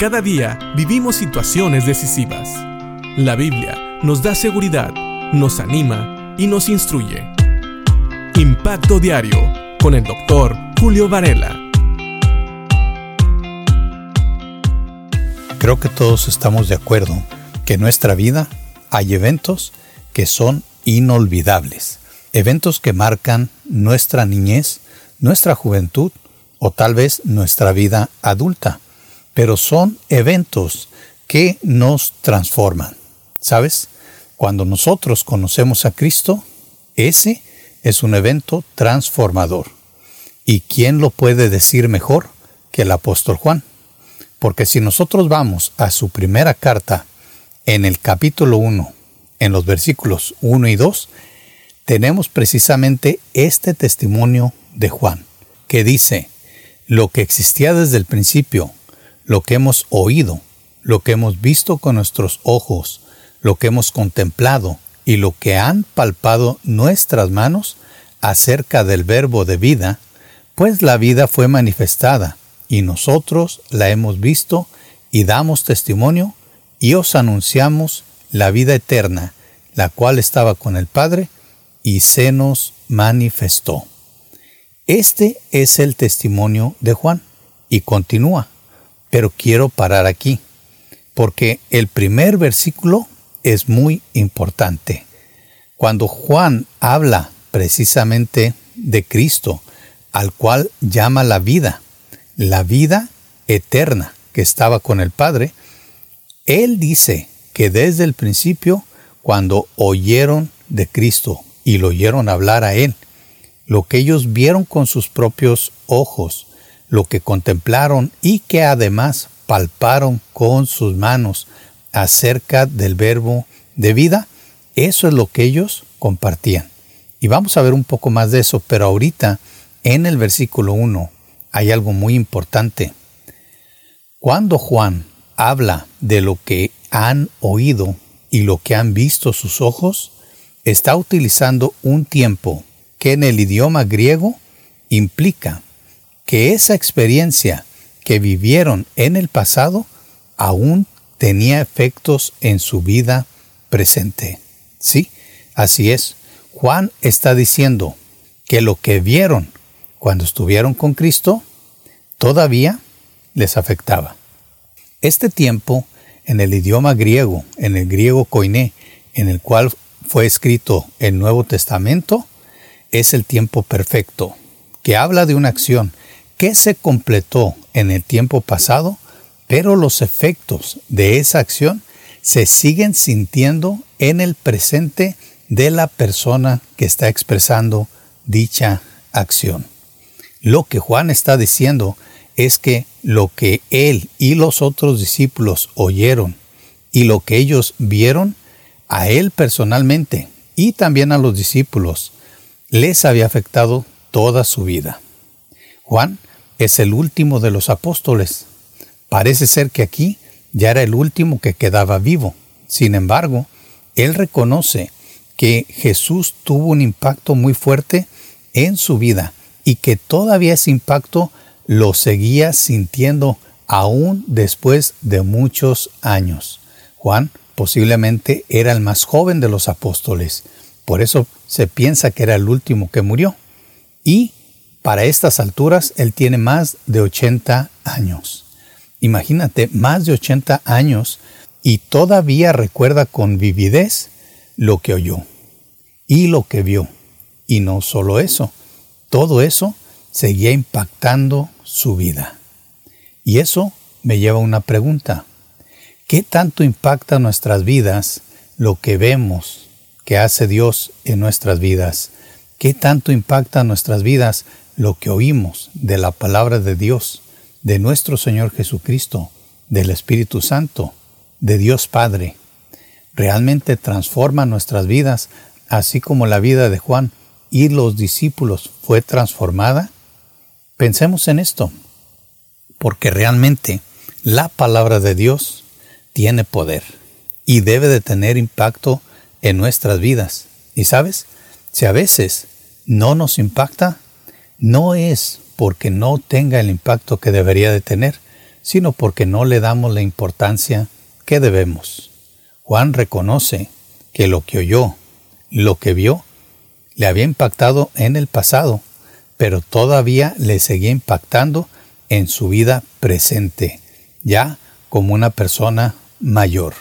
Cada día vivimos situaciones decisivas. La Biblia nos da seguridad, nos anima y nos instruye. Impacto Diario con el doctor Julio Varela. Creo que todos estamos de acuerdo que en nuestra vida hay eventos que son inolvidables, eventos que marcan nuestra niñez, nuestra juventud o tal vez nuestra vida adulta pero son eventos que nos transforman. ¿Sabes? Cuando nosotros conocemos a Cristo, ese es un evento transformador. ¿Y quién lo puede decir mejor que el apóstol Juan? Porque si nosotros vamos a su primera carta en el capítulo 1, en los versículos 1 y 2, tenemos precisamente este testimonio de Juan, que dice, lo que existía desde el principio, lo que hemos oído, lo que hemos visto con nuestros ojos, lo que hemos contemplado y lo que han palpado nuestras manos acerca del verbo de vida, pues la vida fue manifestada y nosotros la hemos visto y damos testimonio y os anunciamos la vida eterna, la cual estaba con el Padre y se nos manifestó. Este es el testimonio de Juan y continúa. Pero quiero parar aquí, porque el primer versículo es muy importante. Cuando Juan habla precisamente de Cristo, al cual llama la vida, la vida eterna que estaba con el Padre, él dice que desde el principio, cuando oyeron de Cristo y lo oyeron hablar a él, lo que ellos vieron con sus propios ojos, lo que contemplaron y que además palparon con sus manos acerca del verbo de vida, eso es lo que ellos compartían. Y vamos a ver un poco más de eso, pero ahorita en el versículo 1 hay algo muy importante. Cuando Juan habla de lo que han oído y lo que han visto sus ojos, está utilizando un tiempo que en el idioma griego implica que esa experiencia que vivieron en el pasado aún tenía efectos en su vida presente. Sí, así es. Juan está diciendo que lo que vieron cuando estuvieron con Cristo todavía les afectaba. Este tiempo, en el idioma griego, en el griego koiné, en el cual fue escrito el Nuevo Testamento, es el tiempo perfecto, que habla de una acción que se completó en el tiempo pasado, pero los efectos de esa acción se siguen sintiendo en el presente de la persona que está expresando dicha acción. Lo que Juan está diciendo es que lo que él y los otros discípulos oyeron y lo que ellos vieron, a él personalmente y también a los discípulos, les había afectado toda su vida. Juan es el último de los apóstoles. Parece ser que aquí ya era el último que quedaba vivo. Sin embargo, él reconoce que Jesús tuvo un impacto muy fuerte en su vida y que todavía ese impacto lo seguía sintiendo aún después de muchos años. Juan posiblemente era el más joven de los apóstoles, por eso se piensa que era el último que murió. Y para estas alturas, él tiene más de 80 años. Imagínate, más de 80 años y todavía recuerda con vividez lo que oyó y lo que vio. Y no solo eso, todo eso seguía impactando su vida. Y eso me lleva a una pregunta. ¿Qué tanto impacta nuestras vidas lo que vemos que hace Dios en nuestras vidas? ¿Qué tanto impacta nuestras vidas lo que oímos de la palabra de Dios, de nuestro Señor Jesucristo, del Espíritu Santo, de Dios Padre, realmente transforma nuestras vidas, así como la vida de Juan y los discípulos fue transformada? Pensemos en esto, porque realmente la palabra de Dios tiene poder y debe de tener impacto en nuestras vidas. Y sabes, si a veces no nos impacta, no es porque no tenga el impacto que debería de tener, sino porque no le damos la importancia que debemos. Juan reconoce que lo que oyó, lo que vio, le había impactado en el pasado, pero todavía le seguía impactando en su vida presente, ya como una persona mayor.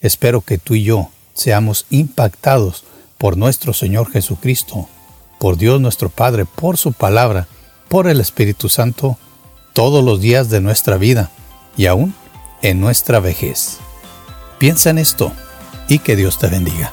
Espero que tú y yo seamos impactados por nuestro Señor Jesucristo, por Dios nuestro Padre, por su palabra, por el Espíritu Santo, todos los días de nuestra vida y aún en nuestra vejez. Piensa en esto y que Dios te bendiga.